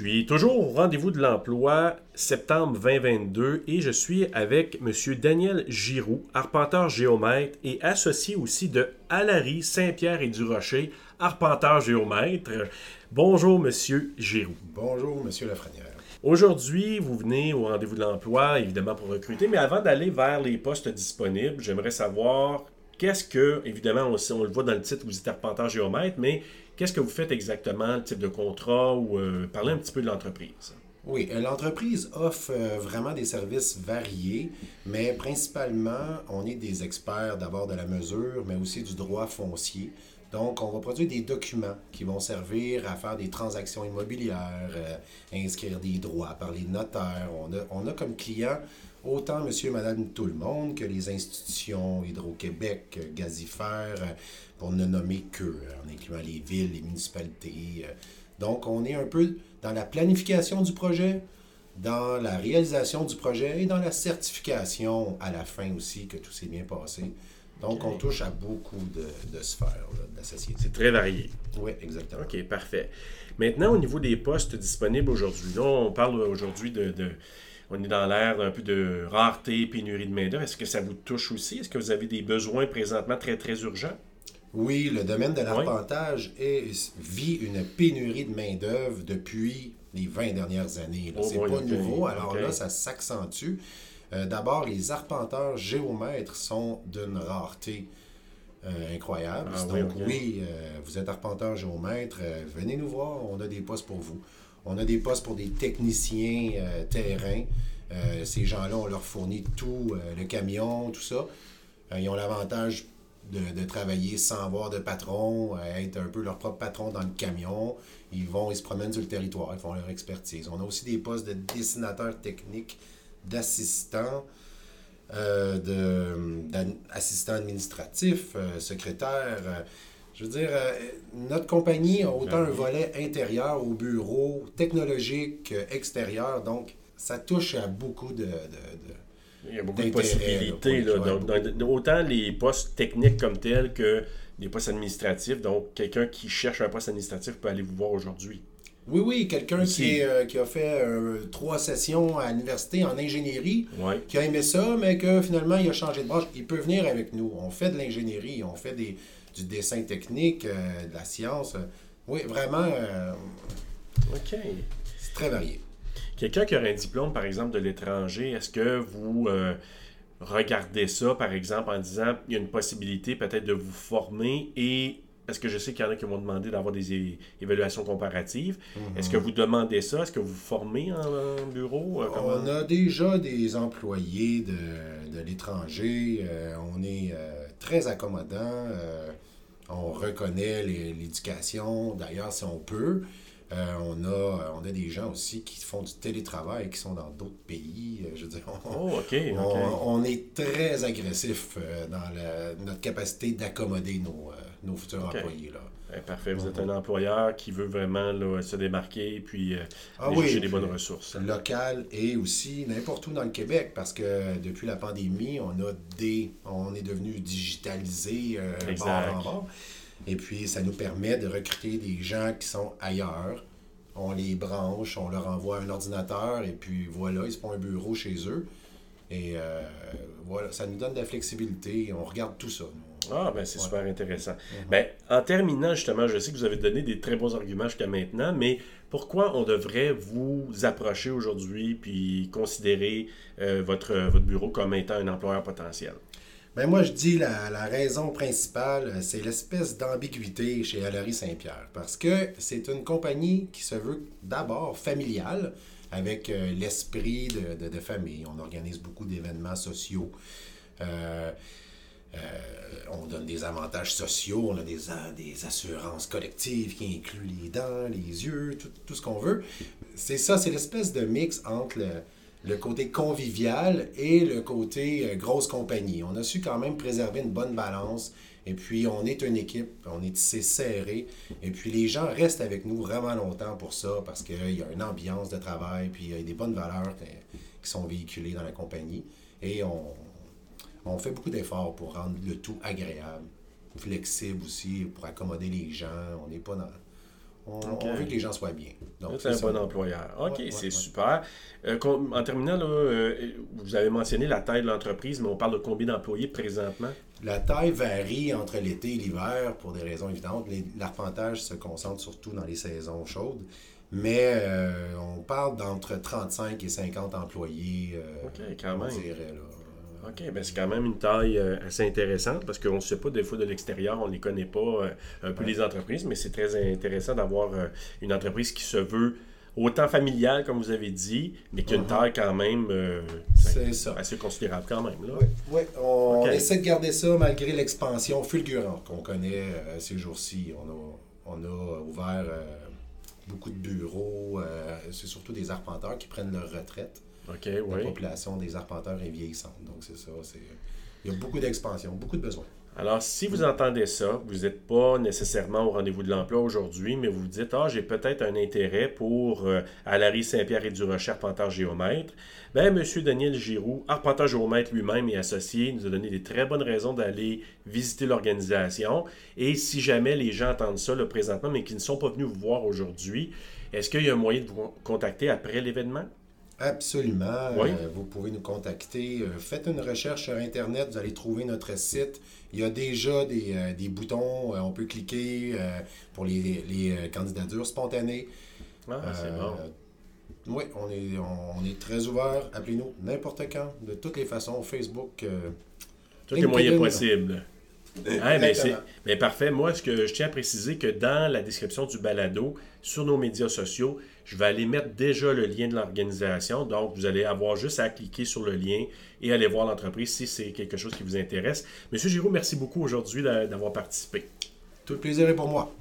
suis toujours au rendez-vous de l'emploi septembre 2022 et je suis avec M. Daniel Giroux, arpenteur géomètre et associé aussi de Alary, Saint-Pierre et du Rocher, arpenteur géomètre. Bonjour M. Giroux. Bonjour M. Lafrenière. Aujourd'hui, vous venez au rendez-vous de l'emploi, évidemment pour recruter, mais avant d'aller vers les postes disponibles, j'aimerais savoir qu'est-ce que, évidemment, on, on, le voit dans le titre, vous êtes arpenteur géomètre, mais Qu'est-ce que vous faites exactement, le type de contrat ou euh, parlez un petit peu de l'entreprise? Oui, euh, l'entreprise offre euh, vraiment des services variés, mais principalement, on est des experts d'abord de la mesure, mais aussi du droit foncier. Donc, on va produire des documents qui vont servir à faire des transactions immobilières, inscrire des droits par les notaires. On a, on a comme client autant monsieur, madame, tout le monde que les institutions Hydro-Québec, Gazifère, pour ne nommer que, en incluant les villes, les municipalités. Euh. Donc, on est un peu dans la planification du projet, dans la réalisation du projet et dans la certification à la fin aussi que tout s'est bien passé. Donc, on touche à beaucoup de, sphères de la société. C'est très varié. Oui, exactement. OK, parfait. Maintenant, au niveau des postes disponibles aujourd'hui, on parle aujourd'hui de on est dans l'ère d'un peu de rareté, pénurie de main-d'œuvre. Est-ce que ça vous touche aussi? Est-ce que vous avez des besoins présentement très, très urgents? Oui, le domaine de l'arpentage vit une pénurie de main-d'œuvre depuis les 20 dernières années. Ce n'est pas nouveau, alors là, ça s'accentue. Euh, d'abord, les arpenteurs géomètres sont d'une rareté euh, incroyable. Ah Donc, oui, euh, vous êtes arpenteur géomètre, venez nous voir, on a des postes pour vous. On a des postes pour des techniciens euh, terrain. Euh, ces gens-là, on leur fournit tout, euh, le camion, tout ça. ils ont l'avantage de, travailler sans avoir de patron, être un peu leur propre patron dans le camion. Ils vont, ils se promènent sur le territoire, ils font leur expertise. On a aussi des postes de dessinateurs techniques, d'assistants, d'assistants administratifs, secrétaires je veux dire, euh, notre compagnie a autant un volet intérieur au bureau, technologique, euh, extérieur, donc ça touche à beaucoup de, il y a beaucoup de possibilités. autant les postes techniques comme tels que les postes administratifs. Donc, quelqu'un qui cherche un poste administratif peut aller vous voir aujourd'hui. Oui, oui, quelqu'un qui, euh, qui, a fait trois sessions à l'université en ingénierie, qui a aimé ça, mais que finalement il a changé de branche, il peut venir avec nous. On fait de l'ingénierie, on fait des, du dessin technique, euh, de la science. Oui, vraiment. Euh, OK. C'est très varié. Quelqu'un qui aurait un diplôme, par exemple, de l'étranger, est-ce que vous euh, regardez ça, par exemple, en disant il y a une possibilité peut-être de vous former et parce que je sais qu'il y en a qui m'ont demandé d'avoir des évaluations comparatives. Mhm. Est-ce que vous demandez ça? Est-ce que vous formez en, bureau? On a déjà des employés de, de l'étranger. on est très accommodant. On reconnaît l'éducation, d'ailleurs, si on peut. Euh, on, a, on a des gens aussi qui font du télétravail, qui sont dans d'autres pays. Euh, je veux dire, on, oh, on, est très agressif euh, dans notre capacité d'accommoder nos, nos futurs employés. Là. Eh, parfait. Vous êtes un employeur qui veut vraiment se démarquer et puis euh, ah des bonnes ressources. Local et aussi n'importe où dans le Québec parce que depuis la pandémie, on a des. on est devenu digitalisé euh, bord en bord. Et puis, ça nous permet de recruter des gens qui sont ailleurs. On les branche, on leur envoie un ordinateur et puis voilà, ils se font un bureau chez eux. Et euh, voilà, ça nous donne de la flexibilité. On regarde tout ça. Ah, ben c'est super intéressant. Ben, en terminant, justement, je sais que vous avez donné des très bons arguments jusqu'à maintenant, mais pourquoi on devrait vous approcher aujourd'hui puis considérer euh, votre, votre bureau comme étant un employeur potentiel? Ben moi, je dis la, la raison principale, c'est l'espèce d'ambiguïté chez Alary Saint-Pierre. Parce que c'est une compagnie qui se veut d'abord familiale, avec euh, l'esprit de, de, famille. On organise beaucoup d'événements sociaux. Euh, euh, on donne des avantages sociaux, on a des, des assurances collectives qui incluent les dents, les yeux, tout, ce qu'on veut. C'est ça, c'est l'espèce de mix entre le, côté convivial et le côté euh, grosse compagnie. On a su quand même préserver une bonne balance. Et puis, on est une équipe, on est tissé serré. Et puis, les gens restent avec nous vraiment longtemps pour ça parce qu'il y a une ambiance de travail, puis il y a des bonnes valeurs qui sont véhiculées dans la compagnie. Et on, on fait beaucoup d'efforts pour rendre le tout agréable, flexible aussi, pour accommoder les gens. On n'est pas dans. On, veut que les gens soient bien. C'est un bon employeur. OK, c'est super. Euh, en terminant, là, euh, vous avez mentionné la taille de l'entreprise, mais on parle de combien d'employés présentement? La taille varie entre l'été et l'hiver pour des raisons évidentes. L'arpentage se concentre surtout dans les saisons chaudes. Mais euh, on parle d'entre 35 et 50 employés. OK, quand même. OK, ben c'est quand même une taille assez intéressante parce qu'on ne sait pas des fois de l'extérieur, on ne les connaît pas un peu les entreprises, mais c'est très intéressant d'avoir une entreprise qui se veut autant familial, comme vous avez dit, mais qui a une uh-huh. taille quand même euh, assez considérable quand même. Oui, on essaie de garder ça malgré l'expansion fulgurante qu'on connaît euh, ces jours-ci. On a, on a ouvert euh, beaucoup de bureaux. c'est surtout des arpenteurs qui prennent leur retraite. La population des arpenteurs est vieillissante. Donc c'est ça. Il y a beaucoup d'expansion, beaucoup de besoins. Alors, si vous entendez ça, vous n'êtes pas nécessairement au rendez-vous de l'emploi aujourd'hui, mais vous vous dites, ah, j'ai peut-être un intérêt pour euh, Alary Saint-Pierre et du Rocher, arpenteur géomètre. Bien, M. Daniel Giroux, arpenteur géomètre lui-même et associé, nous a donné des très bonnes raisons d'aller visiter l'organisation. Et si jamais les gens entendent ça là, présentement, mais qui ne sont pas venus vous voir aujourd'hui, est-ce qu'il y a un moyen de vous contacter après l'événement? Absolument. Euh, vous pouvez nous contacter. Euh, faites une recherche sur Internet, vous allez trouver notre site. Il y a déjà des, euh, boutons, on peut cliquer pour les, candidatures spontanées. Ah, c'est bon. Oui, on est, on, est très ouvert. Appelez-nous n'importe quand, de toutes les façons, Facebook. Tous les moyens possibles. Ah, ben, ben, parfait. Moi, ce que je tiens à préciser que dans la description du balado, sur nos médias sociaux, je vais aller mettre déjà le lien de l'organisation. Donc, vous allez avoir juste à cliquer sur le lien et aller voir l'entreprise si c'est quelque chose qui vous intéresse. Monsieur Giraud, merci beaucoup aujourd'hui d'avoir participé. Tout le plaisir est pour moi.